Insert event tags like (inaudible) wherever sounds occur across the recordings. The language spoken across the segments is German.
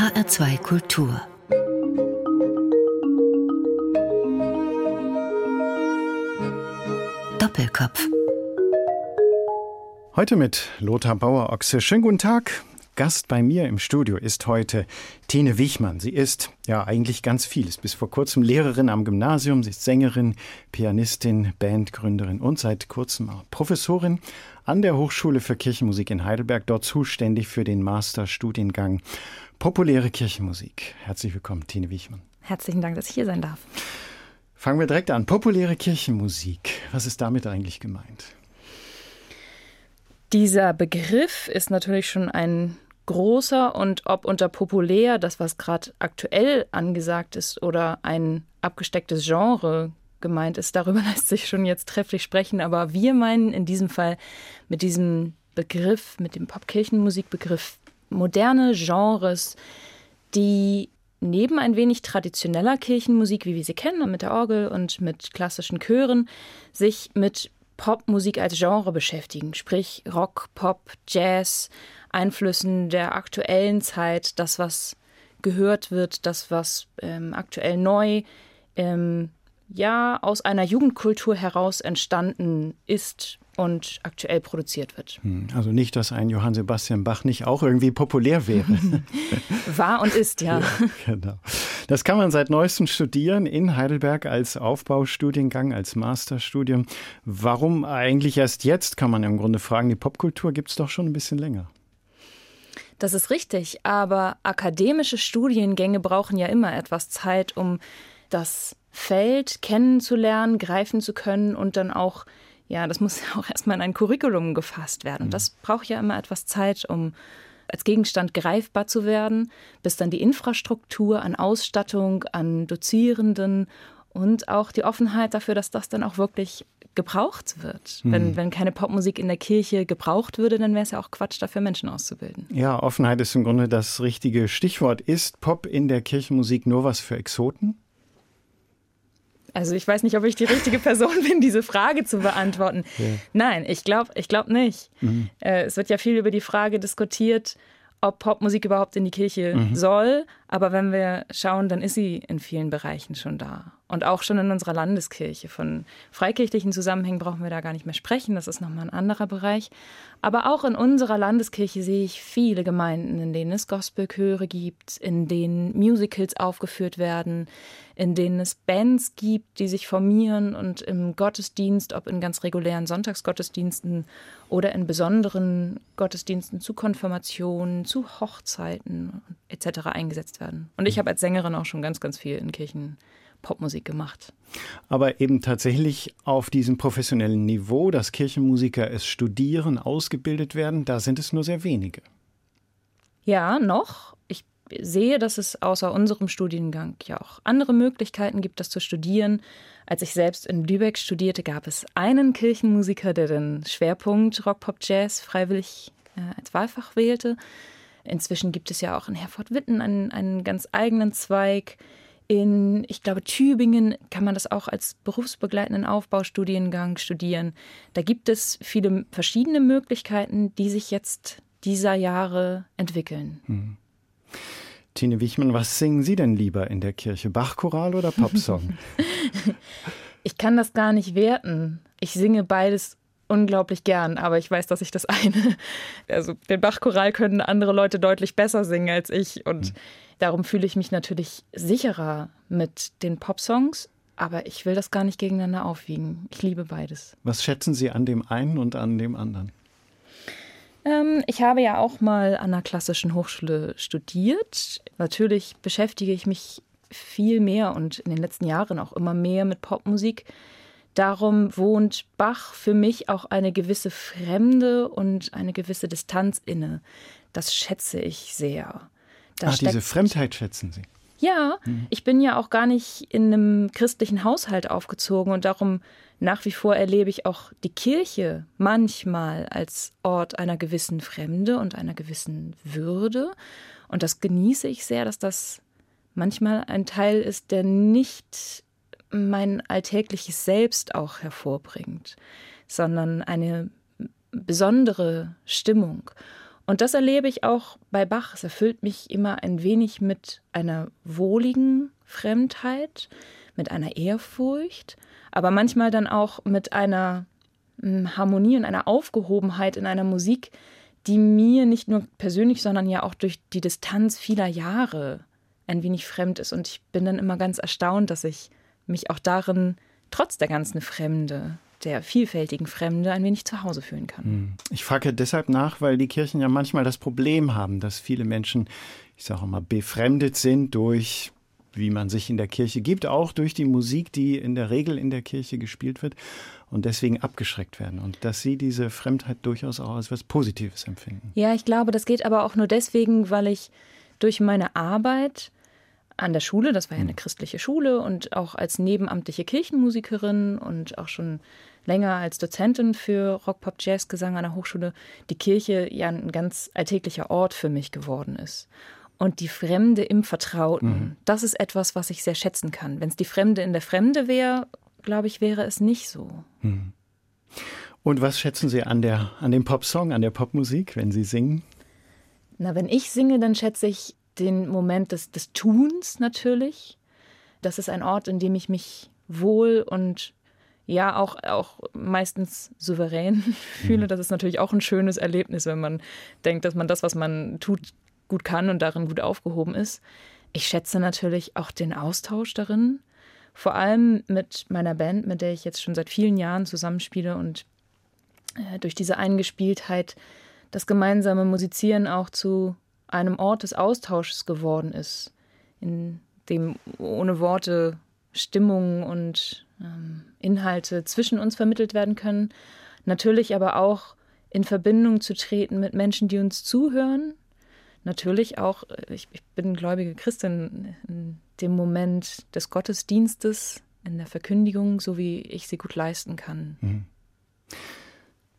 HR2 Kultur Doppelkopf Heute mit Lothar Bauer-Ochse. Schönen guten Tag. Gast bei mir im Studio ist heute Tine Wichmann. Sie ist ja eigentlich ganz vieles. Bis vor kurzem Lehrerin am Gymnasium. Sie ist Sängerin, Pianistin, Bandgründerin und seit kurzem auch Professorin an der Hochschule für Kirchenmusik in Heidelberg, dort zuständig für den Masterstudiengang Populäre Kirchenmusik. Herzlich willkommen, Tine Wichmann. Herzlichen Dank, dass ich hier sein darf. Fangen wir direkt an. Populäre Kirchenmusik. Was ist damit eigentlich gemeint? Dieser Begriff ist natürlich schon ein großer und ob unter populär, das was gerade aktuell angesagt ist, oder ein abgestecktes Genre gemeint ist, darüber (laughs) lässt sich schon jetzt trefflich sprechen. Aber wir meinen in diesem Fall mit diesem Begriff, mit dem Popkirchenmusikbegriff, moderne Genres, die neben ein wenig traditioneller Kirchenmusik, wie wir sie kennen, mit der Orgel und mit klassischen Chören, sich mit Popmusik als Genre beschäftigen, sprich Rock, Pop, Jazz, Einflüssen der aktuellen Zeit, das, was gehört wird, das, was ähm, aktuell neu ähm, ja aus einer Jugendkultur heraus entstanden ist und aktuell produziert wird. Hm, also nicht, dass ein Johann Sebastian Bach nicht auch irgendwie populär wäre. (laughs) War und ist, ja. ja. Genau. Das kann man seit neuestem studieren in Heidelberg als Aufbaustudiengang, als Masterstudium. Warum eigentlich erst jetzt, kann man im Grunde fragen. Die Popkultur gibt es doch schon ein bisschen länger. Das ist richtig, aber akademische Studiengänge brauchen ja immer etwas Zeit, um das Feld kennenzulernen, greifen zu können und dann auch ja, das muss ja auch erstmal in ein Curriculum gefasst werden. Und mhm. das braucht ja immer etwas Zeit, um als Gegenstand greifbar zu werden, bis dann die Infrastruktur an Ausstattung, an Dozierenden und auch die Offenheit dafür, dass das dann auch wirklich gebraucht wird. Mhm. Wenn, wenn keine Popmusik in der Kirche gebraucht würde, dann wäre es ja auch Quatsch, dafür Menschen auszubilden. Ja, Offenheit ist im Grunde das richtige Stichwort. Ist Pop in der Kirchenmusik nur was für Exoten? Also ich weiß nicht, ob ich die richtige (laughs) Person bin, diese Frage zu beantworten. Ja. Nein, ich glaube ich glaub nicht. Mhm. Äh, es wird ja viel über die Frage diskutiert, ob Popmusik überhaupt in die Kirche mhm. soll. Aber wenn wir schauen, dann ist sie in vielen Bereichen schon da. Und auch schon in unserer Landeskirche. Von freikirchlichen Zusammenhängen brauchen wir da gar nicht mehr sprechen. Das ist nochmal ein anderer Bereich. Aber auch in unserer Landeskirche sehe ich viele Gemeinden, in denen es Gospelchöre gibt, in denen Musicals aufgeführt werden, in denen es Bands gibt, die sich formieren und im Gottesdienst, ob in ganz regulären Sonntagsgottesdiensten oder in besonderen Gottesdiensten zu Konfirmationen, zu Hochzeiten etc. eingesetzt werden. Und ich habe als Sängerin auch schon ganz, ganz viel in Kirchen Popmusik gemacht. Aber eben tatsächlich auf diesem professionellen Niveau, dass Kirchenmusiker es studieren, ausgebildet werden, da sind es nur sehr wenige. Ja, noch. Ich sehe, dass es außer unserem Studiengang ja auch andere Möglichkeiten gibt, das zu studieren. Als ich selbst in Lübeck studierte, gab es einen Kirchenmusiker, der den Schwerpunkt Rock, Pop, Jazz freiwillig äh, als Wahlfach wählte. Inzwischen gibt es ja auch in Herford-Witten einen, einen ganz eigenen Zweig. In, ich glaube, Tübingen kann man das auch als berufsbegleitenden Aufbaustudiengang studieren. Da gibt es viele verschiedene Möglichkeiten, die sich jetzt dieser Jahre entwickeln. Hm. Tine Wichmann, was singen Sie denn lieber in der Kirche? Bachchoral oder Popsong? (laughs) ich kann das gar nicht werten. Ich singe beides unglaublich gern, aber ich weiß, dass ich das (laughs) eine, also den Bachchoral können andere Leute deutlich besser singen als ich und hm. darum fühle ich mich natürlich sicherer mit den Popsongs, aber ich will das gar nicht gegeneinander aufwiegen. Ich liebe beides. Was schätzen Sie an dem einen und an dem anderen? Ähm, ich habe ja auch mal an einer klassischen Hochschule studiert. Natürlich beschäftige ich mich viel mehr und in den letzten Jahren auch immer mehr mit Popmusik. Darum wohnt Bach für mich auch eine gewisse Fremde und eine gewisse Distanz inne. Das schätze ich sehr. Da Ach, diese Fremdheit schätzen Sie. Ja, mhm. ich bin ja auch gar nicht in einem christlichen Haushalt aufgezogen und darum nach wie vor erlebe ich auch die Kirche manchmal als Ort einer gewissen Fremde und einer gewissen Würde. Und das genieße ich sehr, dass das manchmal ein Teil ist, der nicht mein alltägliches Selbst auch hervorbringt, sondern eine besondere Stimmung. Und das erlebe ich auch bei Bach. Es erfüllt mich immer ein wenig mit einer wohligen Fremdheit, mit einer Ehrfurcht, aber manchmal dann auch mit einer hm, Harmonie und einer Aufgehobenheit in einer Musik, die mir nicht nur persönlich, sondern ja auch durch die Distanz vieler Jahre ein wenig fremd ist. Und ich bin dann immer ganz erstaunt, dass ich mich auch darin, trotz der ganzen Fremde, der vielfältigen Fremde, ein wenig zu Hause fühlen kann. Hm. Ich frage deshalb nach, weil die Kirchen ja manchmal das Problem haben, dass viele Menschen, ich sage mal, befremdet sind durch wie man sich in der Kirche gibt, auch durch die Musik, die in der Regel in der Kirche gespielt wird und deswegen abgeschreckt werden und dass sie diese Fremdheit durchaus auch als etwas Positives empfinden. Ja, ich glaube, das geht aber auch nur deswegen, weil ich durch meine Arbeit an der Schule, das war ja eine hm. christliche Schule und auch als nebenamtliche Kirchenmusikerin und auch schon länger als Dozentin für Rock, Pop, Jazz, Gesang an der Hochschule, die Kirche ja ein ganz alltäglicher Ort für mich geworden ist und die Fremde im Vertrauten. Mhm. Das ist etwas, was ich sehr schätzen kann. Wenn es die Fremde in der Fremde wäre, glaube ich, wäre es nicht so. Mhm. Und was schätzen Sie an, der, an dem Popsong, an der Popmusik, wenn Sie singen? Na, wenn ich singe, dann schätze ich den Moment des, des Tuns natürlich. Das ist ein Ort, in dem ich mich wohl und ja auch, auch meistens souverän (laughs) fühle. Mhm. Das ist natürlich auch ein schönes Erlebnis, wenn man denkt, dass man das, was man tut, gut kann und darin gut aufgehoben ist. Ich schätze natürlich auch den Austausch darin, vor allem mit meiner Band, mit der ich jetzt schon seit vielen Jahren zusammenspiele und äh, durch diese Eingespieltheit das gemeinsame Musizieren auch zu einem Ort des Austausches geworden ist, in dem ohne Worte Stimmungen und ähm, Inhalte zwischen uns vermittelt werden können. Natürlich aber auch in Verbindung zu treten mit Menschen, die uns zuhören natürlich auch, äh, ich, ich bin gläubige Christin, in dem Moment des Gottesdienstes, in der Verkündigung, so wie ich sie gut leisten kann. Mhm.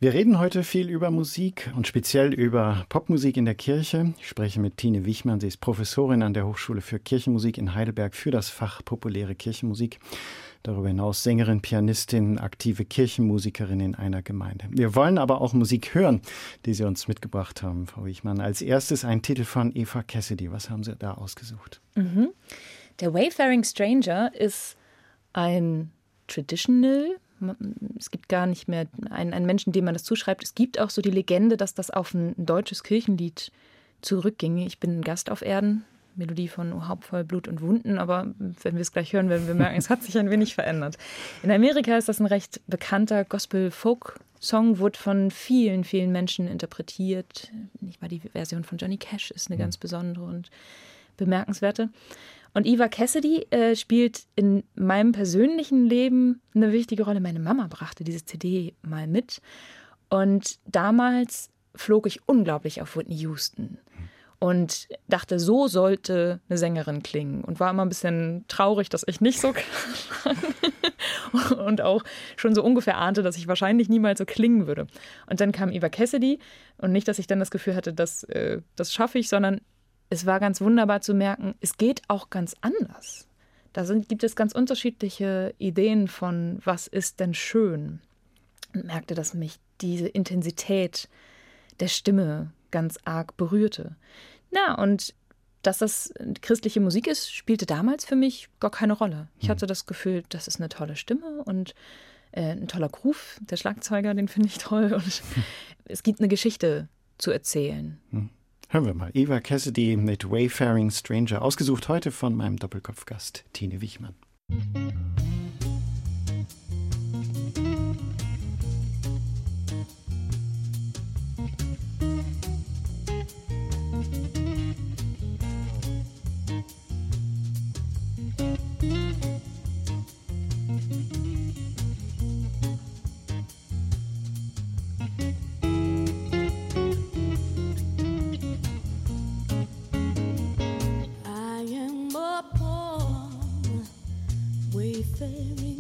Wir reden heute viel über Musik und speziell über Popmusik in der Kirche. Ich spreche mit Tine Wichmann. Sie ist Professorin an der Hochschule für Kirchenmusik in Heidelberg für das Fach populäre Kirchenmusik. Darüber hinaus Sängerin, Pianistin, aktive Kirchenmusikerin in einer Gemeinde. Wir wollen aber auch Musik hören, die Sie uns mitgebracht haben, Frau Wichmann. Als erstes ein Titel von Eva Cassidy. Was haben Sie da ausgesucht? Mhm. Der Wayfaring Stranger ist ein Traditional. Es gibt gar nicht mehr einen, einen Menschen, dem man das zuschreibt. Es gibt auch so die Legende, dass das auf ein deutsches Kirchenlied zurückginge. Ich bin ein Gast auf Erden. Melodie von O Haupt voll Blut und Wunden, aber wenn wir es gleich hören, werden wir merken, es hat sich ein wenig verändert. In Amerika ist das ein recht bekannter Gospel-Folk-Song, wurde von vielen, vielen Menschen interpretiert. Ich war die Version von Johnny Cash ist eine ganz besondere und bemerkenswerte. Und Eva Cassidy äh, spielt in meinem persönlichen Leben eine wichtige Rolle. Meine Mama brachte diese CD mal mit. Und damals flog ich unglaublich auf Whitney Houston und dachte, so sollte eine Sängerin klingen und war immer ein bisschen traurig, dass ich nicht so klang (laughs) und auch schon so ungefähr ahnte, dass ich wahrscheinlich niemals so klingen würde. Und dann kam Eva Cassidy und nicht, dass ich dann das Gefühl hatte, dass, äh, das schaffe ich, sondern es war ganz wunderbar zu merken, es geht auch ganz anders. Da sind, gibt es ganz unterschiedliche Ideen von, was ist denn schön. Und merkte, dass mich diese Intensität der Stimme ganz arg berührte. Na, und dass das christliche Musik ist, spielte damals für mich gar keine Rolle. Ich hm. hatte das Gefühl, das ist eine tolle Stimme und äh, ein toller Groove. Der Schlagzeuger, den finde ich toll. Und (laughs) es gibt eine Geschichte zu erzählen. Hören wir mal. Eva Cassidy mit Wayfaring Stranger, ausgesucht heute von meinem Doppelkopfgast Tine Wichmann.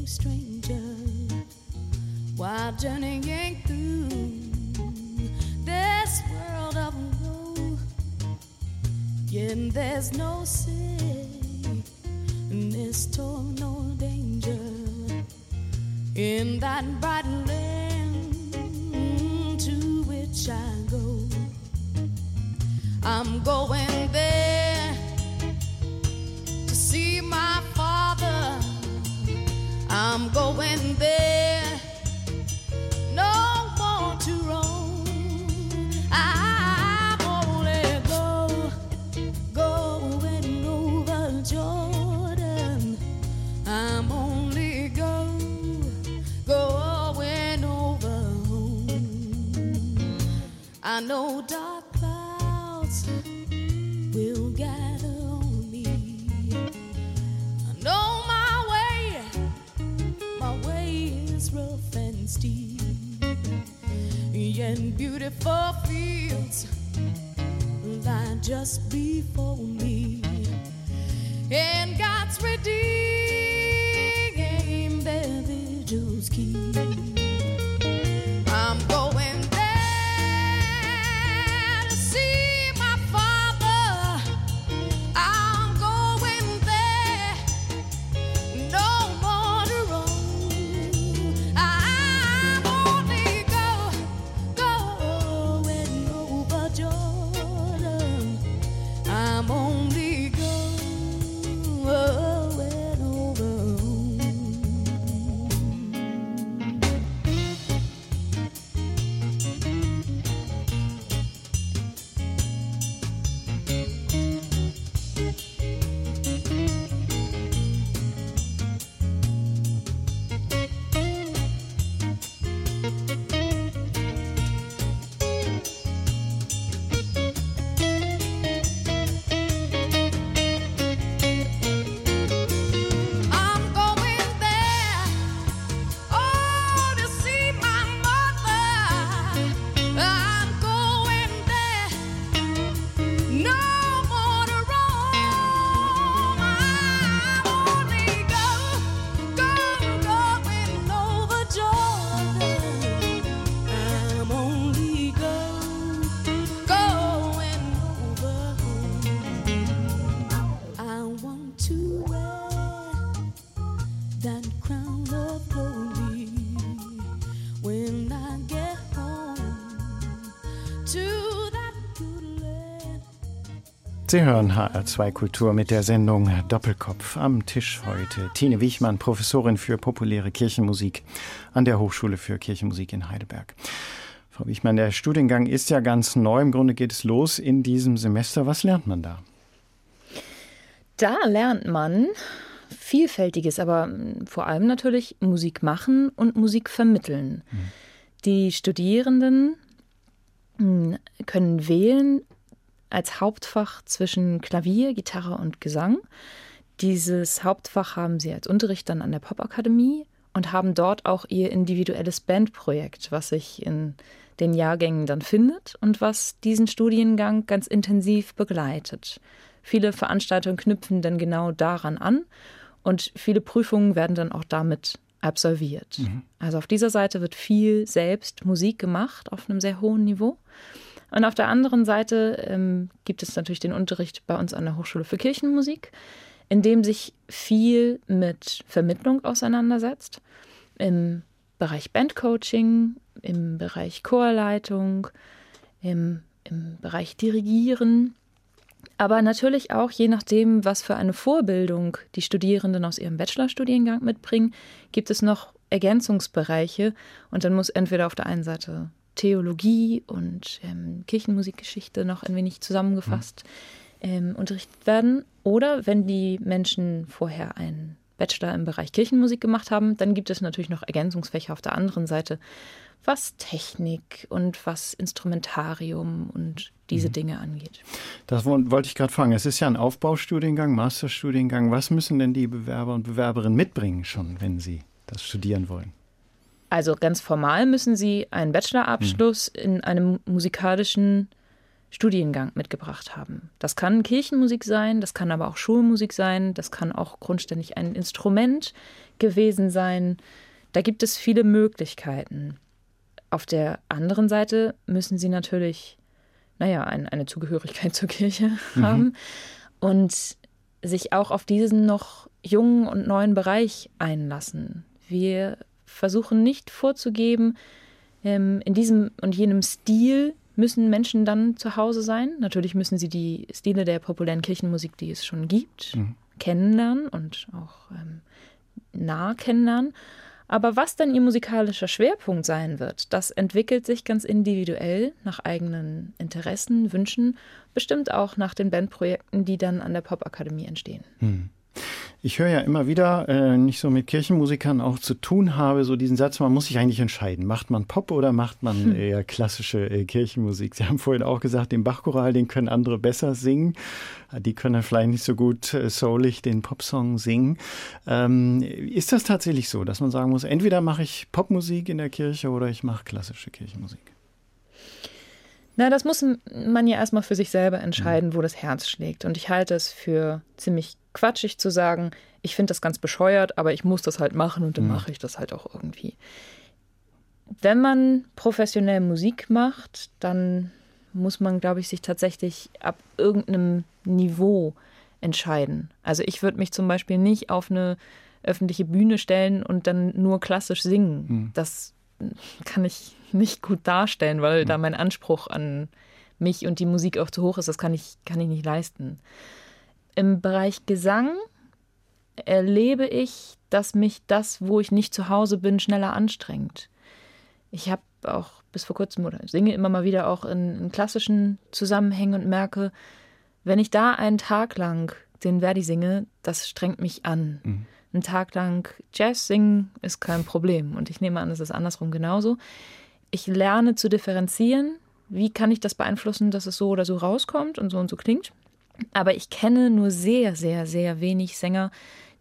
stranger, while journeying through this world of woe. Yet there's no sickness, toil, no danger in that bright land to which I go. I'm going. Going there no more to roam. I'm only go, going over Jordan. I'm only go, going over home. I know And beautiful fields. Lie just before Sie hören HR2 Kultur mit der Sendung Doppelkopf. Am Tisch heute Tine Wichmann, Professorin für populäre Kirchenmusik an der Hochschule für Kirchenmusik in Heidelberg. Frau Wichmann, der Studiengang ist ja ganz neu. Im Grunde geht es los in diesem Semester. Was lernt man da? Da lernt man vielfältiges, aber vor allem natürlich Musik machen und Musik vermitteln. Die Studierenden mm, können wählen als Hauptfach zwischen Klavier, Gitarre und Gesang. Dieses Hauptfach haben sie als Unterricht dann an der Popakademie und haben dort auch ihr individuelles Bandprojekt, was sich in den Jahrgängen dann findet und was diesen Studiengang ganz intensiv begleitet. Viele Veranstaltungen knüpfen dann genau daran an und viele Prüfungen werden dann auch damit absolviert. Also auf dieser Seite wird viel selbst Musik gemacht auf einem sehr hohen Niveau. Und auf der anderen Seite ähm, gibt es natürlich den Unterricht bei uns an der Hochschule für Kirchenmusik, in dem sich viel mit Vermittlung auseinandersetzt. Im Bereich Bandcoaching, im Bereich Chorleitung, im, im Bereich Dirigieren. Aber natürlich auch, je nachdem, was für eine Vorbildung die Studierenden aus ihrem Bachelorstudiengang mitbringen, gibt es noch Ergänzungsbereiche. Und dann muss entweder auf der einen Seite Theologie und ähm, Kirchenmusikgeschichte noch ein wenig zusammengefasst ähm, unterrichtet werden. Oder wenn die Menschen vorher einen Bachelor im Bereich Kirchenmusik gemacht haben, dann gibt es natürlich noch Ergänzungsfächer auf der anderen Seite, was Technik und was Instrumentarium und diese Dinge angeht. Das wo- wollte ich gerade fragen. Es ist ja ein Aufbaustudiengang, Masterstudiengang. Was müssen denn die Bewerber und Bewerberinnen mitbringen schon, wenn sie das studieren wollen? Also ganz formal müssen Sie einen Bachelorabschluss in einem musikalischen Studiengang mitgebracht haben. Das kann Kirchenmusik sein, das kann aber auch Schulmusik sein, das kann auch grundständig ein Instrument gewesen sein. Da gibt es viele Möglichkeiten. Auf der anderen Seite müssen Sie natürlich, naja, ein, eine Zugehörigkeit (laughs) zur Kirche haben und sich auch auf diesen noch jungen und neuen Bereich einlassen. Wir versuchen nicht vorzugeben, ähm, in diesem und jenem Stil müssen Menschen dann zu Hause sein. Natürlich müssen sie die Stile der populären Kirchenmusik, die es schon gibt, Mhm. kennenlernen und auch ähm, nah kennenlernen. Aber was dann ihr musikalischer Schwerpunkt sein wird, das entwickelt sich ganz individuell nach eigenen Interessen, Wünschen, bestimmt auch nach den Bandprojekten, die dann an der Popakademie entstehen. Ich höre ja immer wieder, äh, nicht so mit Kirchenmusikern auch zu tun habe, so diesen Satz, man muss sich eigentlich entscheiden. Macht man Pop oder macht man eher klassische äh, Kirchenmusik? Sie haben vorhin auch gesagt, den Bachchoral, den können andere besser singen. Äh, Die können dann vielleicht nicht so gut äh, soulig den Popsong singen. Ähm, ist das tatsächlich so, dass man sagen muss, entweder mache ich Popmusik in der Kirche oder ich mache klassische Kirchenmusik? Na, das muss man ja erstmal für sich selber entscheiden, wo das Herz schlägt. Und ich halte es für ziemlich quatschig zu sagen, ich finde das ganz bescheuert, aber ich muss das halt machen und dann mache ich das halt auch irgendwie. Wenn man professionell Musik macht, dann muss man, glaube ich, sich tatsächlich ab irgendeinem Niveau entscheiden. Also ich würde mich zum Beispiel nicht auf eine öffentliche Bühne stellen und dann nur klassisch singen. Das kann ich nicht gut darstellen, weil da mein Anspruch an mich und die Musik auch zu hoch ist. Das kann ich, kann ich nicht leisten. Im Bereich Gesang erlebe ich, dass mich das, wo ich nicht zu Hause bin, schneller anstrengt. Ich habe auch bis vor kurzem oder singe immer mal wieder auch in, in klassischen Zusammenhängen und merke, wenn ich da einen Tag lang den Verdi singe, das strengt mich an. Einen Tag lang Jazz singen ist kein Problem. Und ich nehme an, es ist andersrum genauso. Ich lerne zu differenzieren. Wie kann ich das beeinflussen, dass es so oder so rauskommt und so und so klingt? Aber ich kenne nur sehr, sehr, sehr wenig Sänger,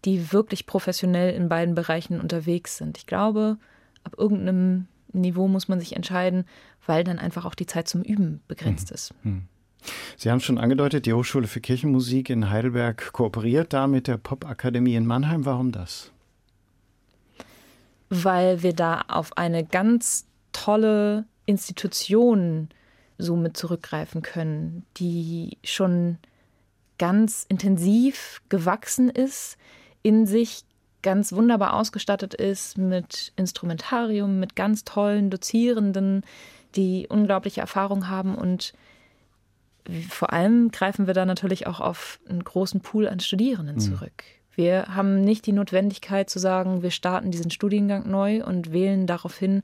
die wirklich professionell in beiden Bereichen unterwegs sind. Ich glaube, ab irgendeinem Niveau muss man sich entscheiden, weil dann einfach auch die Zeit zum Üben begrenzt ist. Sie haben schon angedeutet, die Hochschule für Kirchenmusik in Heidelberg kooperiert da mit der Popakademie in Mannheim. Warum das? Weil wir da auf eine ganz tolle Institution so mit zurückgreifen können, die schon ganz intensiv gewachsen ist, in sich ganz wunderbar ausgestattet ist mit Instrumentarium, mit ganz tollen Dozierenden, die unglaubliche Erfahrung haben und vor allem greifen wir da natürlich auch auf einen großen Pool an Studierenden zurück. Wir haben nicht die Notwendigkeit zu sagen, wir starten diesen Studiengang neu und wählen daraufhin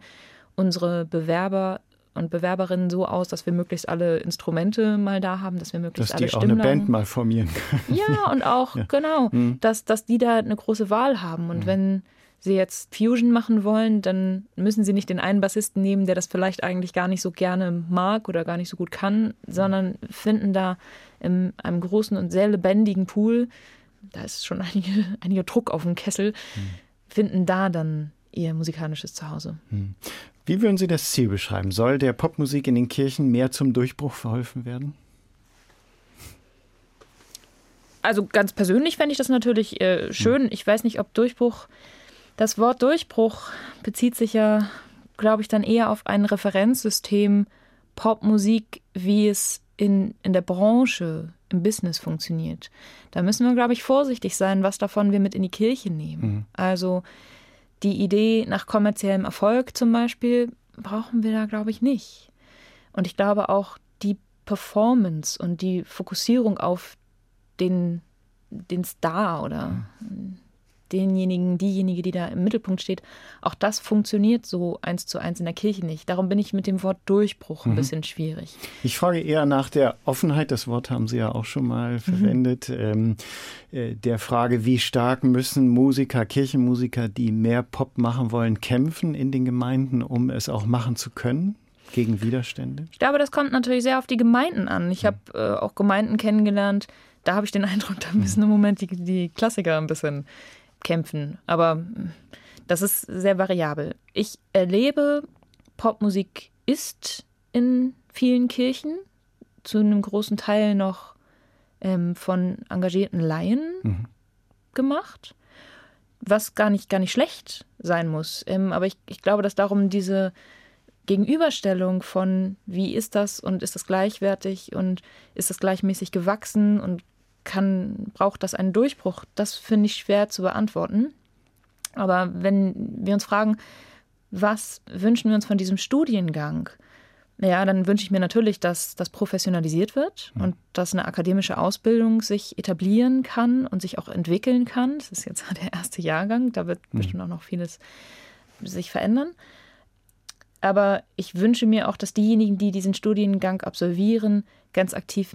unsere Bewerber und Bewerberinnen so aus, dass wir möglichst alle Instrumente mal da haben, dass wir möglichst Dass alle die auch eine Stimmlagen Band mal formieren können. ja, und auch, (laughs) genau, dass, dass die da eine große Wahl haben. Und wenn sie jetzt Fusion machen wollen, dann müssen sie nicht den einen Bassisten nehmen, der das vielleicht eigentlich gar nicht so gerne mag oder gar nicht so gut kann, sondern finden da in einem großen und sehr lebendigen Pool, da ist schon (laughs) einige, einiger Druck auf dem Kessel, finden da dann ihr musikalisches Zuhause. Wie würden Sie das Ziel beschreiben? Soll der Popmusik in den Kirchen mehr zum Durchbruch verholfen werden? also ganz persönlich fände ich das natürlich äh, schön. Ich weiß nicht, ob Durchbruch, das Wort Durchbruch bezieht sich ja, glaube ich, dann eher auf ein Referenzsystem Popmusik, wie es in, in der Branche, im Business funktioniert. Da müssen wir, glaube ich, vorsichtig sein, was davon wir mit in die Kirche nehmen. Also die Idee nach kommerziellem Erfolg zum Beispiel brauchen wir da, glaube ich, nicht. Und ich glaube auch die Performance und die Fokussierung auf den, den Star oder denjenigen, diejenige, die da im Mittelpunkt steht, auch das funktioniert so eins zu eins in der Kirche nicht. Darum bin ich mit dem Wort Durchbruch ein bisschen schwierig. Ich frage eher nach der Offenheit, das Wort haben Sie ja auch schon mal verwendet, ähm, äh, der Frage, wie stark müssen Musiker, Kirchenmusiker, die mehr Pop machen wollen, kämpfen in den Gemeinden, um es auch machen zu können? Gegen Widerstände? Ich glaube, das kommt natürlich sehr auf die Gemeinden an. Ich habe äh, auch Gemeinden kennengelernt, da habe ich den Eindruck, da müssen im Moment die, die Klassiker ein bisschen kämpfen. Aber mm, das ist sehr variabel. Ich erlebe, Popmusik ist in vielen Kirchen zu einem großen Teil noch ähm, von engagierten Laien gemacht, was gar nicht, gar nicht schlecht sein muss. Ähm, aber ich, ich glaube, dass darum diese Gegenüberstellung von, wie ist das und ist das gleichwertig und ist das gleichmäßig gewachsen und kann, braucht das einen Durchbruch, das finde ich schwer zu beantworten. Aber wenn wir uns fragen, was wünschen wir uns von diesem Studiengang, Ja, dann wünsche ich mir natürlich, dass das professionalisiert wird und dass eine akademische Ausbildung sich etablieren kann und sich auch entwickeln kann. Das ist jetzt (laughs) der erste Jahrgang, da wird Mhm. bestimmt auch noch vieles sich verändern. Aber ich wünsche mir auch, dass diejenigen, die diesen Studiengang absolvieren, ganz aktiv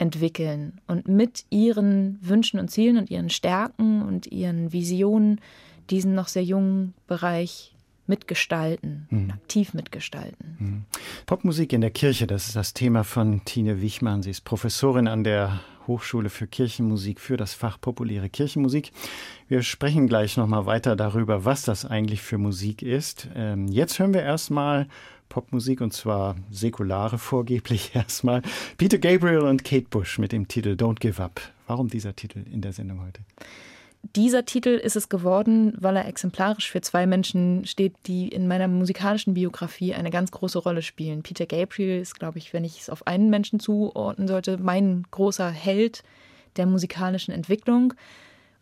mitentwickeln und mit ihren Wünschen und Zielen und ihren Stärken und ihren Visionen diesen noch sehr jungen Bereich mitgestalten, Mhm. aktiv mitgestalten. Popmusik in der Kirche, das ist das Thema von Tine Wichmann. Sie ist Professorin an der Hochschule für Kirchenmusik für das Fach populäre Kirchenmusik. Wir sprechen gleich nochmal weiter darüber, was das eigentlich für Musik ist. Ähm, jetzt hören wir erstmal Popmusik und zwar säkulare vorgeblich (laughs) erstmal. Peter Gabriel und Kate Bush mit dem Titel Don't Give Up. Warum dieser Titel in der Sendung heute? Dieser Titel ist es geworden, weil er exemplarisch für zwei Menschen steht, die in meiner musikalischen Biografie eine ganz große Rolle spielen. Peter Gabriel ist, glaube ich, wenn ich es auf einen Menschen zuordnen sollte, mein großer Held der musikalischen Entwicklung.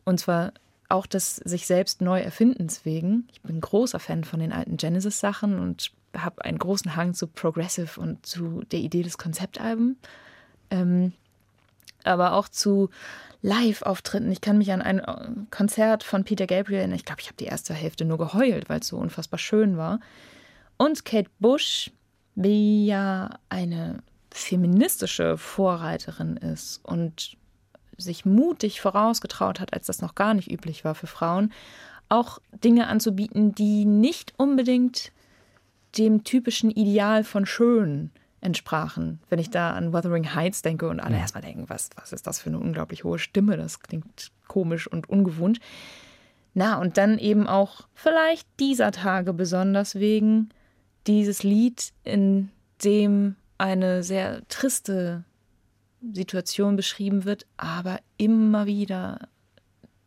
Und zwar auch des sich selbst neu erfindens wegen. Ich bin großer Fan von den alten Genesis-Sachen und habe einen großen Hang zu Progressive und zu der Idee des Konzeptalbums. Ähm, aber auch zu Live-Auftritten. Ich kann mich an ein äh, Konzert von Peter Gabriel erinnern. Ich glaube, ich habe die erste Hälfte nur geheult, weil es so unfassbar schön war. Und Kate Bush, die ja eine feministische Vorreiterin ist und sich mutig vorausgetraut hat, als das noch gar nicht üblich war für Frauen, auch Dinge anzubieten, die nicht unbedingt dem typischen Ideal von schön entsprachen. Wenn ich da an Wuthering Heights denke und alle Ja. erstmal denken, was, was ist das für eine unglaublich hohe Stimme, das klingt komisch und ungewohnt. Na, und dann eben auch vielleicht dieser Tage besonders wegen dieses Lied, in dem eine sehr triste Situation beschrieben wird, aber immer wieder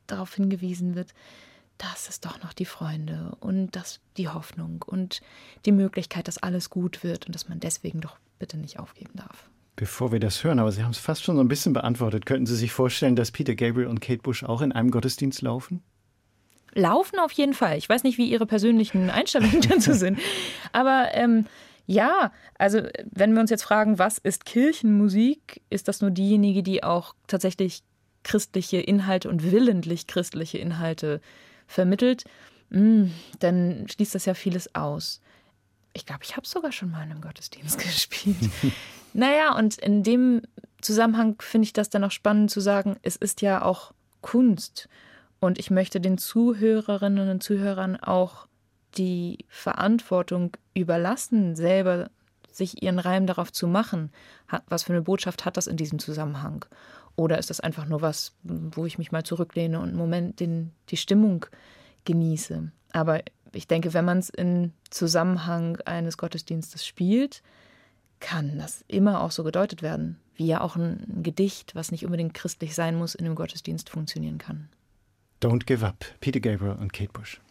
darauf hingewiesen wird, dass es doch noch die Freunde und das, die Hoffnung und die Möglichkeit, dass alles gut wird und dass man deswegen doch bitte nicht aufgeben darf. Bevor wir das hören, aber Sie haben es fast schon so ein bisschen beantwortet, könnten Sie sich vorstellen, dass Peter Gabriel und Kate Bush auch in einem Gottesdienst laufen? Laufen auf jeden Fall. Ich weiß nicht, wie Ihre persönlichen Einstellungen (laughs) dazu sind. Aber ähm, ja, also wenn wir uns jetzt fragen, was ist Kirchenmusik, ist das nur diejenige, die auch tatsächlich christliche Inhalte und willentlich christliche Inhalte vermittelt, mm, dann schließt das ja vieles aus. Ich glaube, ich habe sogar schon mal in einem Gottesdienst (laughs) gespielt. naja, und in dem Zusammenhang finde ich das dann auch spannend zu sagen, es ist ja auch Kunst. Und ich möchte den Zuhörerinnen und Zuhörern auch die Verantwortung überlassen, selber sich ihren Reim darauf zu machen. Was für eine Botschaft hat das in diesem Zusammenhang? Oder ist das einfach nur was, wo ich mich mal zurücklehne und einen Moment den, die Stimmung genieße? Aber ich denke, wenn man es in Zusammenhang eines Gottesdienstes spielt, kann das immer auch so gedeutet werden, wie ja auch ein Gedicht, was nicht unbedingt christlich sein muss, in einem Gottesdienst funktionieren kann. Don't Give Up, Peter Gabriel und Kate Bush.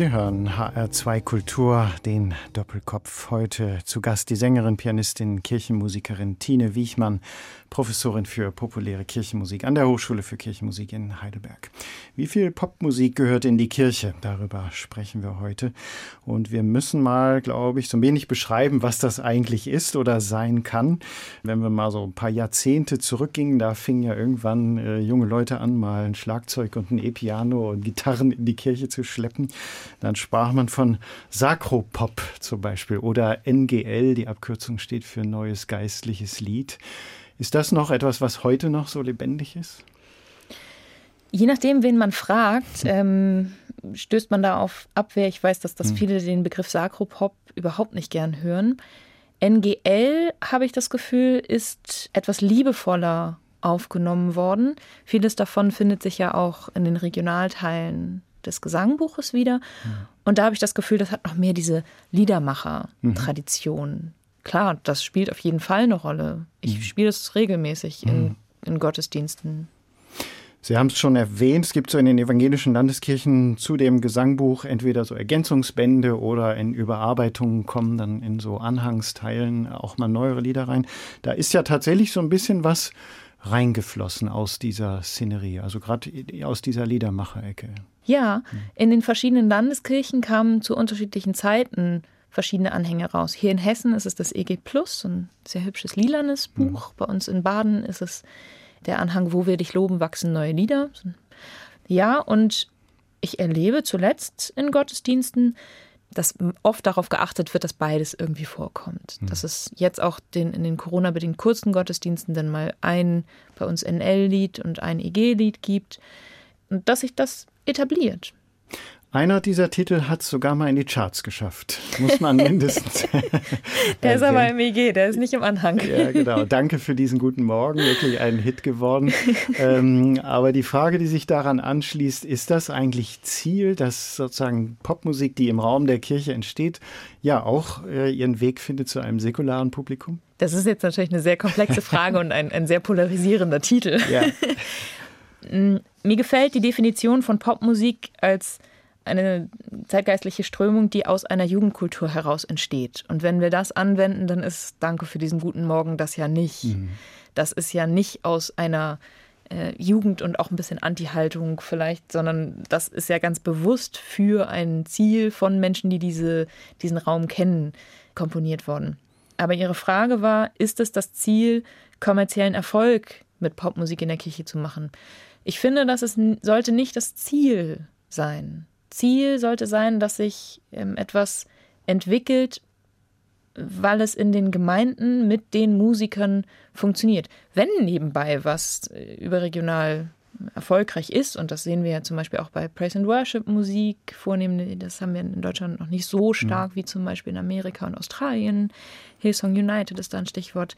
Sie hören HR2 Kultur, den Doppelkopf. Heute zu Gast die Sängerin, Pianistin, Kirchenmusikerin Tine Wiechmann, Professorin für populäre Kirchenmusik an der Hochschule für Kirchenmusik in Heidelberg. Wie viel Popmusik gehört in die Kirche? Darüber sprechen wir heute. Und wir müssen mal, glaube ich, so ein wenig beschreiben, was das eigentlich ist oder sein kann. Wenn wir mal so ein paar Jahrzehnte zurückgingen, da fingen ja irgendwann äh, junge Leute an, mal ein Schlagzeug und ein E-Piano und Gitarren in die Kirche zu schleppen. Dann sprach man von Sakropop zum Beispiel oder NGL, die Abkürzung steht für Neues Geistliches Lied. Ist das noch etwas, was heute noch so lebendig ist? Je nachdem, wen man fragt, ähm, stößt man da auf Abwehr. Ich weiß, dass das viele den Begriff Sakropop überhaupt nicht gern hören. NGL, habe ich das Gefühl, ist etwas liebevoller aufgenommen worden. Vieles davon findet sich ja auch in den Regionalteilen des Gesangbuches wieder. Und da habe ich das Gefühl, das hat noch mehr diese Liedermacher-Tradition. Klar, das spielt auf jeden Fall eine Rolle. Ich spiele es regelmäßig in, in Gottesdiensten. Sie haben es schon erwähnt, es gibt so in den evangelischen Landeskirchen zu dem Gesangbuch entweder so Ergänzungsbände oder in Überarbeitungen kommen dann in so Anhangsteilen auch mal neuere Lieder rein. Da ist ja tatsächlich so ein bisschen was reingeflossen aus dieser Szenerie, also gerade aus dieser Liedermacherecke. Ja, in den verschiedenen Landeskirchen kamen zu unterschiedlichen Zeiten verschiedene Anhänge raus. Hier in Hessen ist es das EG Plus, ein sehr hübsches lilanes Buch. Bei uns in Baden ist es der Anhang Wo wir dich loben, wachsen neue Lieder. Ja, und ich erlebe zuletzt in Gottesdiensten, dass oft darauf geachtet wird, dass beides irgendwie vorkommt. Dass es jetzt auch den, in den Corona-bedingt kurzen Gottesdiensten dann mal ein bei uns NL-Lied und ein EG-Lied gibt und dass sich das etabliert. Einer dieser Titel hat es sogar mal in die Charts geschafft. Muss man mindestens. (laughs) (laughs) Der ist aber im EG, der ist nicht im Anhang. Ja, genau. Danke für diesen guten Morgen. Wirklich ein Hit geworden. (laughs) ähm, aber die Frage, die sich daran anschließt, ist das eigentlich Ziel, dass sozusagen Popmusik, die im Raum der Kirche entsteht, ja auch äh, ihren Weg findet zu einem säkularen Publikum? Das ist jetzt natürlich eine sehr komplexe Frage und ein, ein sehr polarisierender Titel. Ja. Mir gefällt die Definition von Popmusik als eine zeitgeistliche Strömung, die aus einer Jugendkultur heraus entsteht. Und wenn wir das anwenden, dann ist Danke für diesen guten Morgen das ja nicht. Das ist ja nicht aus einer äh, Jugend und auch ein bisschen Anti-Haltung vielleicht, sondern das ist ja ganz bewusst für ein Ziel von Menschen, die diese, diesen Raum kennen, komponiert worden. Aber Ihre Frage war, ist es das Ziel, kommerziellen Erfolg mit Popmusik in der Kirche zu machen? Ich finde, dass es sollte nicht das Ziel sein. Ziel sollte sein, dass sich ähm, etwas entwickelt, weil es in den Gemeinden mit den Musikern funktioniert. Wenn nebenbei was äh, überregional erfolgreich ist, und das sehen wir ja zum Beispiel auch bei Praise and Worship Musik vornehmen, das haben wir in Deutschland noch nicht so stark wie zum Beispiel in Amerika und Australien. Hillsong United ist da ein Stichwort.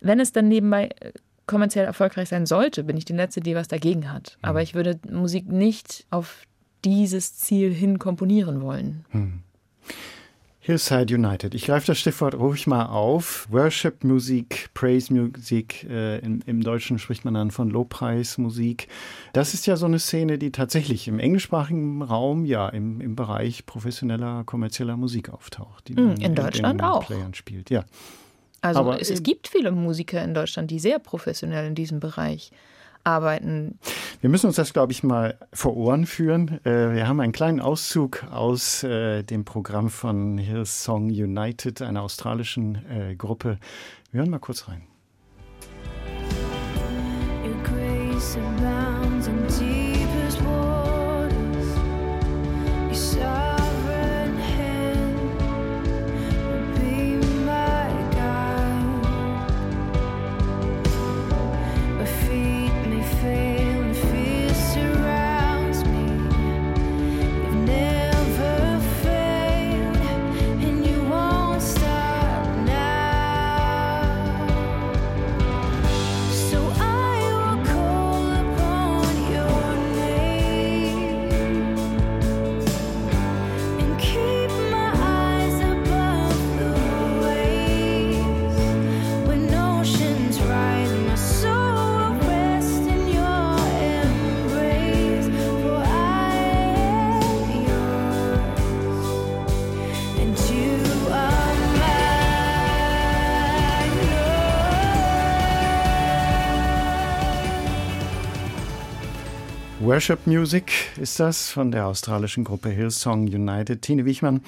Wenn es dann nebenbei äh, kommerziell erfolgreich sein sollte, bin ich die Letzte, die was dagegen hat. Aber ich würde Musik nicht auf dieses Ziel hin komponieren wollen. Hillside United. Ich greife das Stichwort ruhig mal auf. Worship-Musik, Praise-Musik, äh, im, im Deutschen spricht man dann von Lobpreismusik. Das ist ja so eine Szene, die tatsächlich im englischsprachigen Raum, ja, im, im Bereich professioneller, kommerzieller Musik auftaucht. Die man in Deutschland den auch. Playern spielt, ja. Also Aber es, es eben- gibt viele Musiker in Deutschland, die sehr professionell in diesem Bereich arbeiten. Wir müssen uns das, glaube ich, mal vor Ohren führen. Äh, wir haben einen kleinen Auszug aus äh, dem Programm von Hillsong United, einer australischen äh, Gruppe. Wir hören mal kurz rein. Your grace Worship Music ist das von der australischen Gruppe Hillsong United. Tine Wichmann,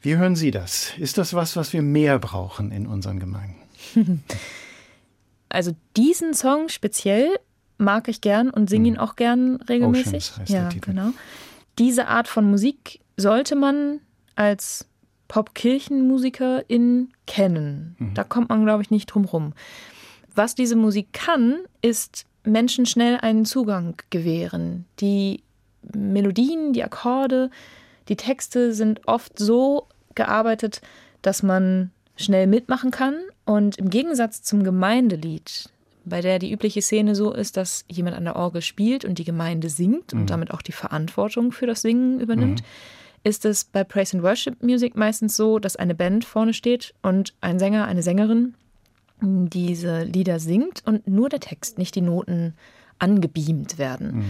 wie hören Sie das? Ist das was, was wir mehr brauchen in unseren Gemeinden? (laughs) Also diesen Song speziell mag ich gern und singe ihn auch gern regelmäßig. Oceans heißt der ja, Titel. genau. Diese Art von Musik sollte man als Popkirchenmusikerin kennen. Da kommt man, glaube ich, nicht drum rum. Was diese Musik kann, ist Menschen schnell einen Zugang gewähren. Die Melodien, die Akkorde, die Texte sind oft so gearbeitet, dass man schnell mitmachen kann. Und im Gegensatz zum Gemeindelied, bei der die übliche Szene so ist, dass jemand an der Orgel spielt und die Gemeinde singt und damit auch die Verantwortung für das Singen übernimmt, ist es bei Praise and Worship Music meistens so, dass eine Band vorne steht und ein Sänger, eine Sängerin diese Lieder singt und nur der Text, nicht die Noten angebeamt werden.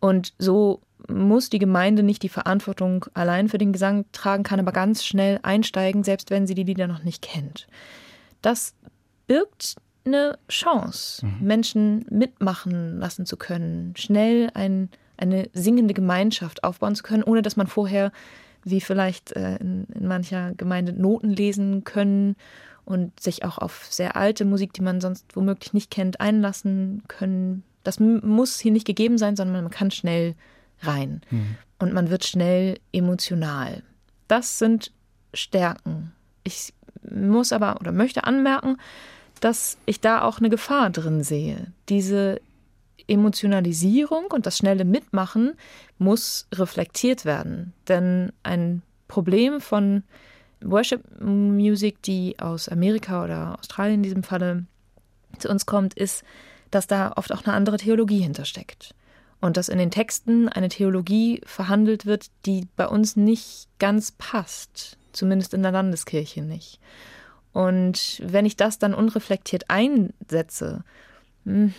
Und so muss die Gemeinde nicht die Verantwortung allein für den Gesang tragen, kann aber ganz schnell einsteigen, selbst wenn sie die Lieder noch nicht kennt. Das birgt eine Chance, Menschen mitmachen lassen zu können, schnell ein, eine singende Gemeinschaft aufbauen zu können, ohne dass man vorher, wie vielleicht äh, in, in mancher Gemeinde, Noten lesen können und sich auch auf sehr alte Musik, die man sonst womöglich nicht kennt, einlassen können. Das muss hier nicht gegeben sein, sondern man kann schnell rein. Und man wird schnell emotional. Das sind Stärken. Ich muss aber oder möchte anmerken, dass ich da auch eine Gefahr drin sehe. Diese Emotionalisierung und das schnelle Mitmachen muss reflektiert werden. Denn ein Problem von Worship Music, die aus Amerika oder Australien in diesem Falle zu uns kommt, ist, dass da oft auch eine andere Theologie hintersteckt. Und dass in den Texten eine Theologie verhandelt wird, die bei uns nicht ganz passt, zumindest in der Landeskirche nicht. Und wenn ich das dann unreflektiert einsetze, hm,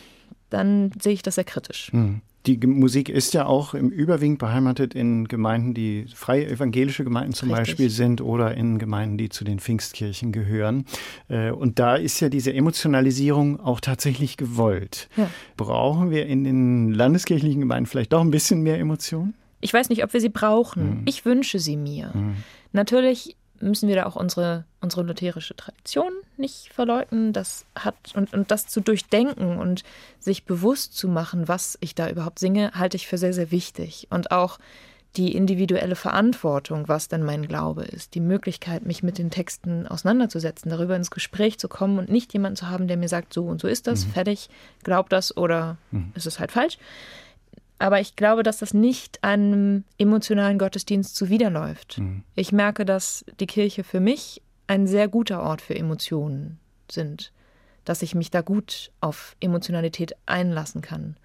dann sehe ich das sehr kritisch. Hm. Die Musik ist ja auch im Überwiegend beheimatet in Gemeinden, die freie evangelische Gemeinden zum Richtig. Beispiel sind oder in Gemeinden, die zu den Pfingstkirchen gehören. Äh, Und da ist ja diese Emotionalisierung auch tatsächlich gewollt. Ja. Brauchen wir in den landeskirchlichen Gemeinden vielleicht doch ein bisschen mehr Emotion? Ich weiß nicht, ob wir sie brauchen. Mhm. Ich wünsche sie mir. Natürlich müssen wir da auch unsere, unsere lutherische Tradition nicht verleugnen. Das hat und, und das zu durchdenken und sich bewusst zu machen, was ich da überhaupt singe, halte ich für sehr, sehr wichtig. Und auch die individuelle Verantwortung, was denn mein Glaube ist, die Möglichkeit, mich mit den Texten auseinanderzusetzen, darüber ins Gespräch zu kommen und nicht jemanden zu haben, der mir sagt, so und so ist das, fertig, glaub das oder ist es halt falsch. Aber ich glaube, dass das nicht einem emotionalen Gottesdienst zuwiderläuft. Ich merke, dass die Kirche für mich ein sehr guter Ort für Emotionen sind, dass ich mich da gut auf Emotionalität einlassen kann.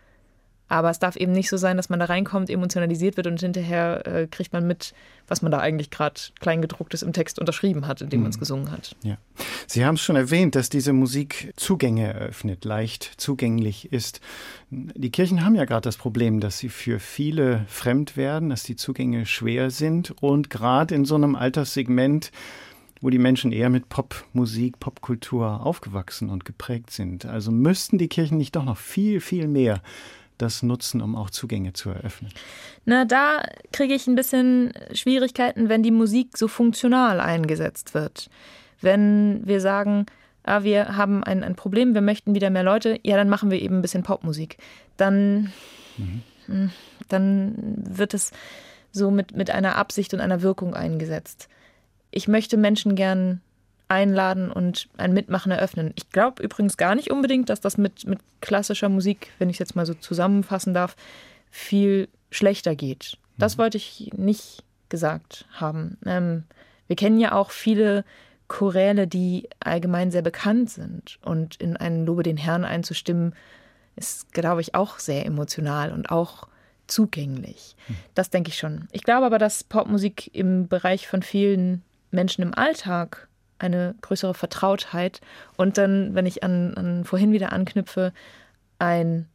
Aber es darf eben nicht so sein, dass man da reinkommt, emotionalisiert wird und hinterher äh, kriegt man mit, was man da eigentlich gerade Kleingedrucktes im Text unterschrieben hat, indem man es gesungen hat. Ja. Sie haben es schon erwähnt, dass diese Musik Zugänge eröffnet, leicht zugänglich ist. Die Kirchen haben ja gerade das Problem, dass sie für viele fremd werden, dass die Zugänge schwer sind und gerade in so einem Alterssegment, wo die Menschen eher mit Popmusik, Popkultur aufgewachsen und geprägt sind. Also müssten die Kirchen nicht doch noch viel, viel mehr das nutzen, um auch Zugänge zu eröffnen. Na, da kriege ich ein bisschen Schwierigkeiten, wenn die Musik so funktional eingesetzt wird. Wenn wir sagen, ah, wir haben ein, ein Problem, wir möchten wieder mehr Leute, ja, dann machen wir eben ein bisschen Popmusik. Dann, hm, dann wird es so mit, mit einer Absicht und einer Wirkung eingesetzt. Ich möchte Menschen gern einladen und ein Mitmachen eröffnen. Ich glaube übrigens gar nicht unbedingt, dass das mit, mit klassischer Musik, wenn ich es jetzt mal so zusammenfassen darf, viel schlechter geht. Das wollte ich nicht gesagt haben. Ähm, wir kennen ja auch viele Choräle, die allgemein sehr bekannt sind. Und in einen Lobe den Herrn einzustimmen, ist, glaube ich, auch sehr emotional und auch zugänglich. Das denke ich schon. Ich glaube aber, dass Popmusik im Bereich von vielen Menschen im Alltag eine größere Vertrautheit und dann, wenn ich an, an vorhin wieder anknüpfe, ein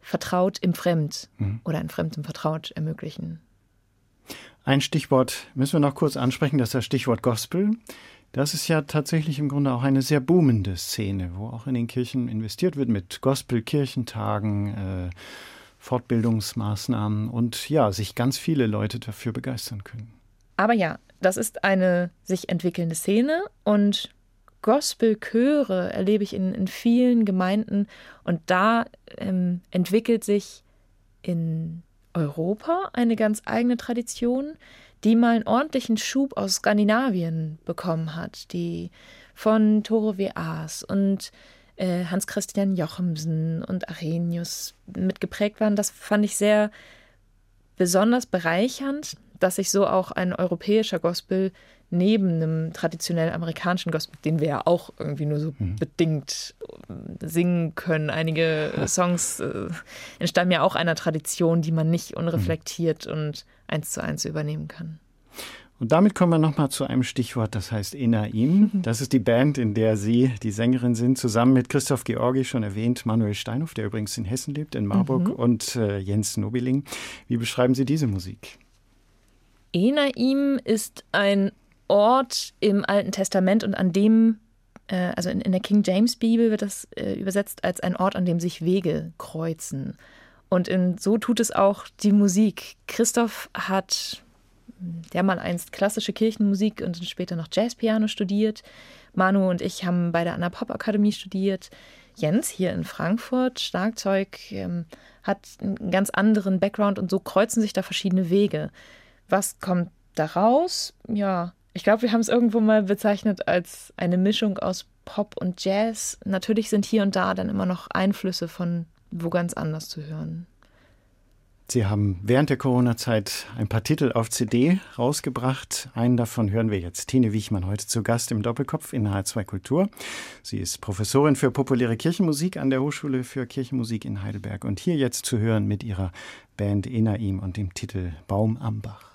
Vertraut im Fremd oder ein Fremd im Vertraut ermöglichen. Ein Stichwort müssen wir noch kurz ansprechen, das ist das Stichwort Gospel. Das ist ja tatsächlich im Grunde auch eine sehr boomende Szene, wo auch in den Kirchen investiert wird mit Gospel-Kirchentagen, äh, Fortbildungsmaßnahmen und ja, sich ganz viele Leute dafür begeistern können. Aber ja, das ist eine sich entwickelnde Szene und Gospelchöre erlebe ich in, in vielen Gemeinden und da ähm, entwickelt sich in Europa eine ganz eigene Tradition, die mal einen ordentlichen Schub aus Skandinavien bekommen hat, die von Tore W. Aas und äh, Hans-Christian Jochemsen und Arrhenius mitgeprägt waren. Das fand ich sehr besonders bereichernd, dass sich so auch ein europäischer Gospel neben einem traditionell amerikanischen Gospel, den wir ja auch irgendwie nur so bedingt äh, singen können. Einige (laughs) Songs äh, entstammen ja auch einer Tradition, die man nicht unreflektiert und eins zu eins übernehmen kann. Und damit kommen wir nochmal zu einem Stichwort, das heißt Enaim. (laughs) Das ist die Band, in der Sie die Sängerin sind, zusammen mit Christoph Georgi, schon erwähnt, Manuel Steinhoff, der übrigens in Hessen lebt, in Marburg, und äh, Jens Nobiling. Wie beschreiben Sie diese Musik? Enaim ist ein Ort im Alten Testament und an dem, äh, also in, in der King James Bibel wird das äh, übersetzt als ein Ort, an dem sich Wege kreuzen. Und in, so tut es auch die Musik. Christoph hat der mal einst klassische Kirchenmusik und später noch Jazzpiano studiert. Manu und ich haben bei der Anna Pop Akademie studiert. Jens hier in Frankfurt, Schlagzeug, ähm, hat einen ganz anderen Background und so kreuzen sich da verschiedene Wege. Was kommt da raus? Ja, ich glaube, wir haben es irgendwo mal bezeichnet als eine Mischung aus Pop und Jazz. Natürlich sind hier und da dann immer noch Einflüsse von wo ganz anders zu hören. Sie haben während der Corona-Zeit ein paar Titel auf CD rausgebracht. Einen davon hören wir jetzt. Tine Wichmann heute zu Gast im Doppelkopf in H2 Kultur. Sie ist Professorin für populäre Kirchenmusik an der Hochschule für Kirchenmusik in Heidelberg und hier jetzt zu hören mit ihrer Band Enaim und dem Titel Baum am Bach.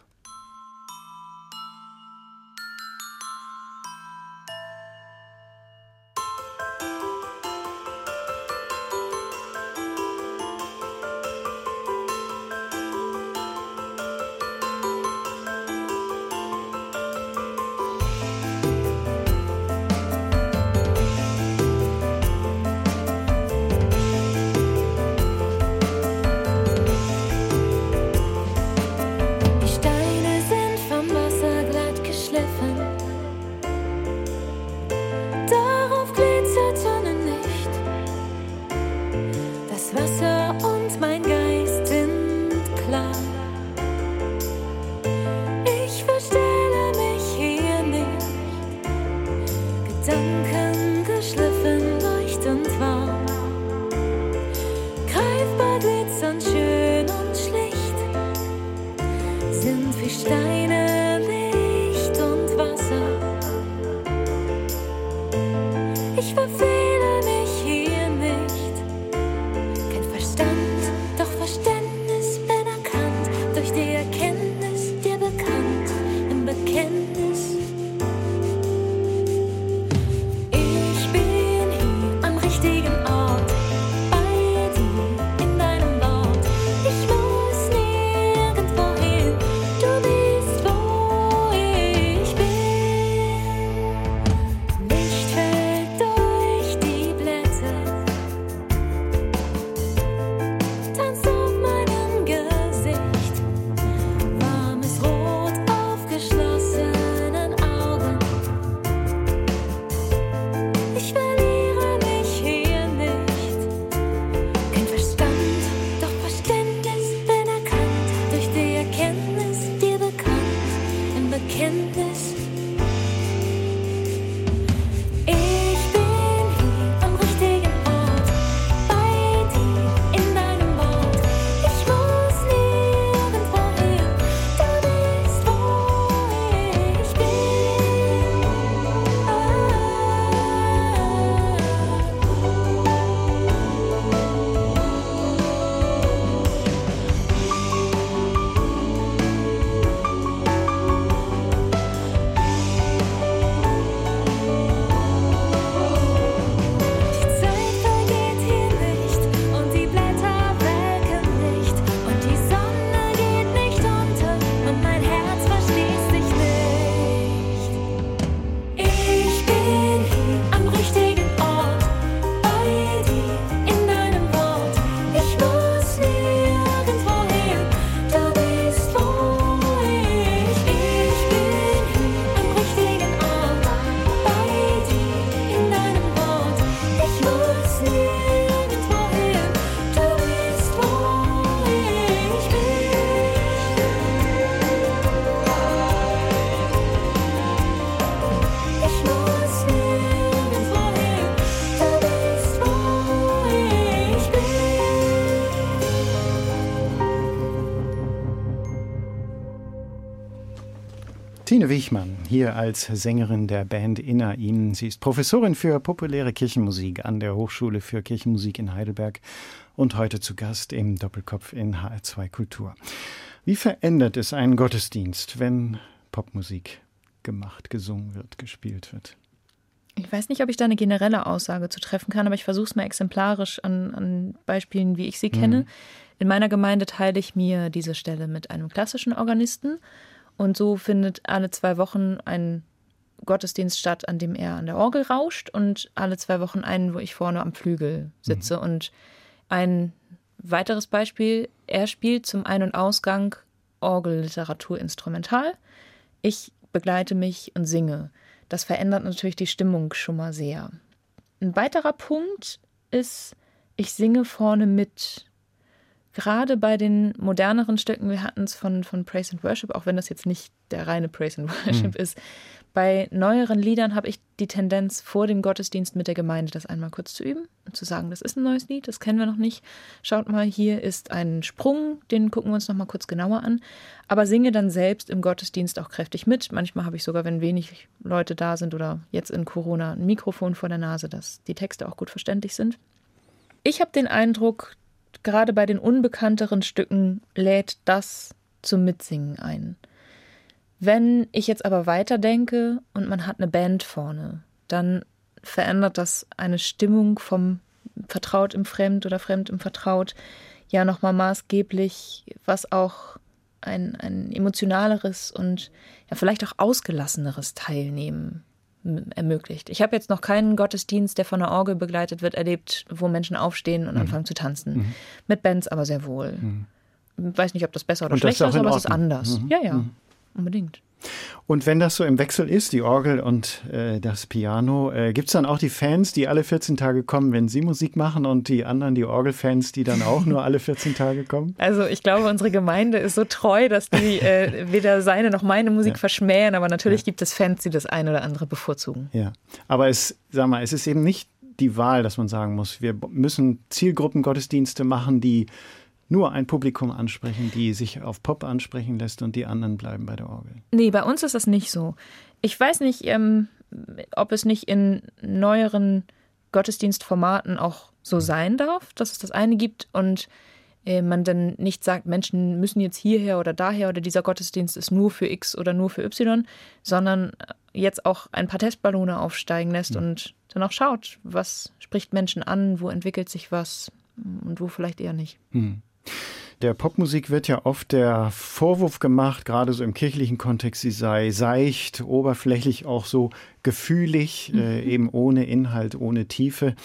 Tine Wichmann, hier als Sängerin der Band Inner Ihnen. Sie ist Professorin für populäre Kirchenmusik an der Hochschule für Kirchenmusik in Heidelberg und heute zu Gast im Doppelkopf in HR2 Kultur. Wie verändert es einen Gottesdienst, wenn Popmusik gemacht, gesungen wird, gespielt wird? Ich weiß nicht, ob ich da eine generelle Aussage zu treffen kann, aber ich versuche es mal exemplarisch an, an Beispielen, wie ich sie kenne. In meiner Gemeinde teile ich mir diese Stelle mit einem klassischen Organisten und so findet alle zwei Wochen ein Gottesdienst statt, an dem er an der Orgel rauscht und alle zwei Wochen einen, wo ich vorne am Flügel sitze. Und ein weiteres Beispiel, er spielt zum Ein- und Ausgang Orgelliteratur instrumental. Ich begleite mich und singe. Das verändert natürlich die Stimmung schon mal sehr. Ein weiterer Punkt ist, ich singe vorne mit. Gerade bei den moderneren Stücken, wir hatten es von, von Praise and Worship, auch wenn das jetzt nicht der reine Praise and Worship ist, Bei neueren Liedern habe ich die Tendenz, vor dem Gottesdienst mit der Gemeinde das einmal kurz zu üben und zu sagen, das ist ein neues Lied, das kennen wir noch nicht. Schaut mal, hier ist ein Sprung, den gucken wir uns noch mal kurz genauer an. Aber singe dann selbst im Gottesdienst auch kräftig mit. Manchmal habe ich sogar, wenn wenig Leute da sind oder jetzt in Corona, ein Mikrofon vor der Nase, dass die Texte auch gut verständlich sind. Ich habe den Eindruck, gerade bei den unbekannteren Stücken lädt das zum Mitsingen ein. Wenn ich jetzt aber weiterdenke und man hat eine Band vorne, dann verändert das eine Stimmung vom Vertraut im Fremd oder Fremd im Vertraut ja nochmal maßgeblich, was auch ein, ein emotionaleres und ja vielleicht auch ausgelasseneres Teilnehmen ermöglicht. Ich habe jetzt noch keinen Gottesdienst, der von einer Orgel begleitet wird, erlebt, wo Menschen aufstehen und anfangen zu tanzen. Mit Bands aber sehr wohl. Weiß nicht, ob das besser oder Und ist schlechter ist, in aber es ist anders. Ja, ja, unbedingt. Und wenn das so im Wechsel ist, die Orgel und äh, das Piano, äh, gibt es dann auch die Fans, die alle 14 Tage kommen, wenn sie Musik machen und die anderen, die Orgelfans, die dann auch nur alle 14 Tage kommen? (laughs) Also ich glaube, unsere Gemeinde ist so treu, dass die (laughs) äh, weder seine noch meine Musik verschmähen, aber natürlich gibt es Fans, die das eine oder andere bevorzugen. Ja, aber es, sag mal, es ist eben nicht die Wahl, dass man sagen muss, wir müssen Zielgruppengottesdienste machen, die nur ein Publikum ansprechen, die sich auf Pop ansprechen lässt und die anderen bleiben bei der Orgel. Nee, bei uns ist das nicht so. Ich weiß nicht, ähm, ob es nicht in neueren Gottesdienstformaten auch so sein darf, dass es das eine gibt und äh, man dann nicht sagt, Menschen müssen jetzt hierher oder daher oder dieser Gottesdienst ist nur für X oder nur für Y, sondern äh, jetzt auch ein paar Testballone aufsteigen lässt und dann auch schaut, was spricht Menschen an, wo entwickelt sich was und wo vielleicht eher nicht. Der Popmusik wird ja oft der Vorwurf gemacht, gerade so im kirchlichen Kontext, sie sei seicht, oberflächlich auch so gefühlig, äh, eben ohne Inhalt, ohne Tiefe.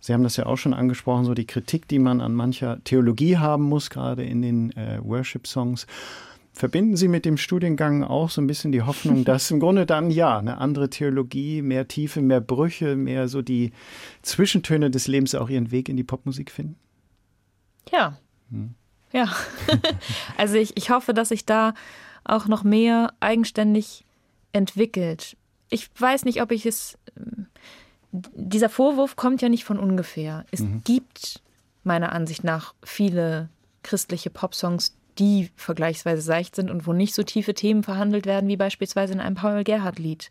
Sie haben das ja auch schon angesprochen, so die Kritik, die man an mancher Theologie haben muss, gerade in den äh, Worship-Songs. Verbinden Sie mit dem Studiengang auch so ein bisschen die Hoffnung, (laughs) dass im Grunde dann ja eine andere Theologie, mehr Tiefe, mehr Brüche, mehr so die Zwischentöne des Lebens auch ihren Weg in die Popmusik finden? Ja. Ja. (laughs) also ich, ich hoffe, dass sich da auch noch mehr eigenständig entwickelt. Ich weiß nicht, ob ich es. ähm, Dieser Vorwurf kommt ja nicht von ungefähr. Es gibt meiner Ansicht nach viele christliche Popsongs, die vergleichsweise seicht sind und wo nicht so tiefe Themen verhandelt werden wie beispielsweise in einem Paul Gerhardt-Lied.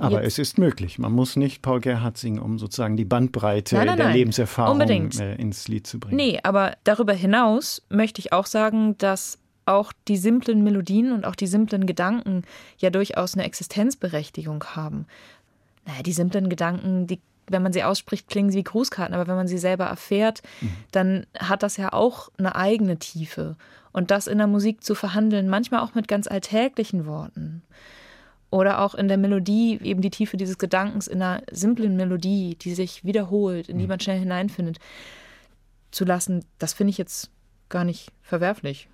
Aber Jetzt- es ist möglich. Man muss nicht Paul Gerhardt singen, um sozusagen die Bandbreite Nein, nein, der nein. Lebenserfahrung Unbedingt. äh, ins Lied zu bringen. Nee, aber darüber hinaus möchte ich auch sagen, dass auch die simplen Melodien und auch die simplen Gedanken ja durchaus eine Existenzberechtigung haben. Naja, die simplen Gedanken, die, wenn man sie ausspricht, klingen sie wie Grußkarten, aber wenn man sie selber erfährt, dann hat das ja auch eine eigene Tiefe. Und das in der Musik zu verhandeln, manchmal auch mit ganz alltäglichen Worten. Oder auch in der Melodie, eben die Tiefe dieses Gedankens in einer simplen Melodie, die sich wiederholt, in die man schnell hineinfindet, zu lassen, das finde ich jetzt gar nicht verwerflich.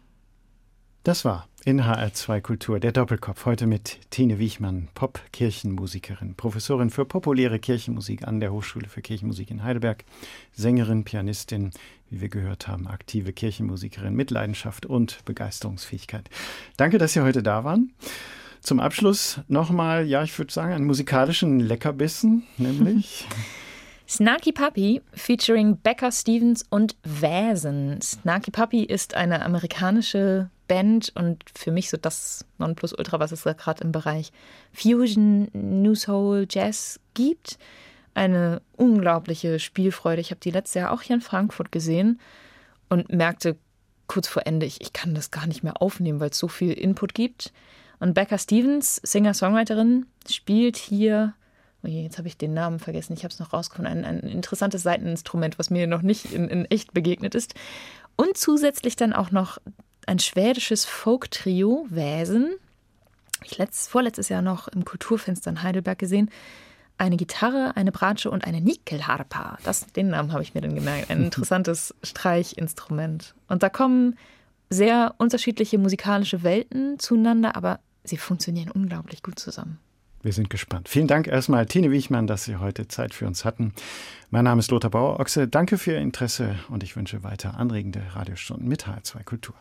Das war in HR2 Kultur der Doppelkopf. Heute mit Tine Wiechmann, Pop-Kirchenmusikerin, Professorin für populäre Kirchenmusik an der Hochschule für Kirchenmusik in Heidelberg, Sängerin, Pianistin, wie wir gehört haben, aktive Kirchenmusikerin mit Leidenschaft und Begeisterungsfähigkeit. Danke, dass Sie heute da waren. Zum Abschluss nochmal, ja, ich würde sagen, einen musikalischen Leckerbissen, nämlich. (laughs) Snarky Puppy featuring Becca Stevens und Vasen. Snarky Puppy ist eine amerikanische Band und für mich so das Nonplusultra, was es gerade im Bereich Fusion, New Soul, Jazz gibt. Eine unglaubliche Spielfreude. Ich habe die letztes Jahr auch hier in Frankfurt gesehen und merkte kurz vor Ende, ich, ich kann das gar nicht mehr aufnehmen, weil es so viel Input gibt. Und Becca Stevens, Singer-Songwriterin, spielt hier Oh je, jetzt habe ich den Namen vergessen. Ich habe es noch rausgefunden. Ein, ein interessantes Seiteninstrument, was mir noch nicht in, in echt begegnet ist. Und zusätzlich dann auch noch ein schwedisches Folk-Trio, Väsen. Ich letzt, vorletztes Jahr noch im Kulturfenster in Heidelberg gesehen. Eine Gitarre, eine Bratsche und eine Nickelharpa. Das, den Namen habe ich mir dann gemerkt. Ein (laughs) interessantes Streichinstrument. Und da kommen sehr unterschiedliche musikalische Welten zueinander, aber sie funktionieren unglaublich gut zusammen. Wir sind gespannt. Vielen Dank erstmal, Tine Wiechmann, dass Sie heute Zeit für uns hatten. Mein Name ist Lothar Bauer-Ochse. Danke für Ihr Interesse und ich wünsche weiter anregende Radiostunden mit HR2 Kultur.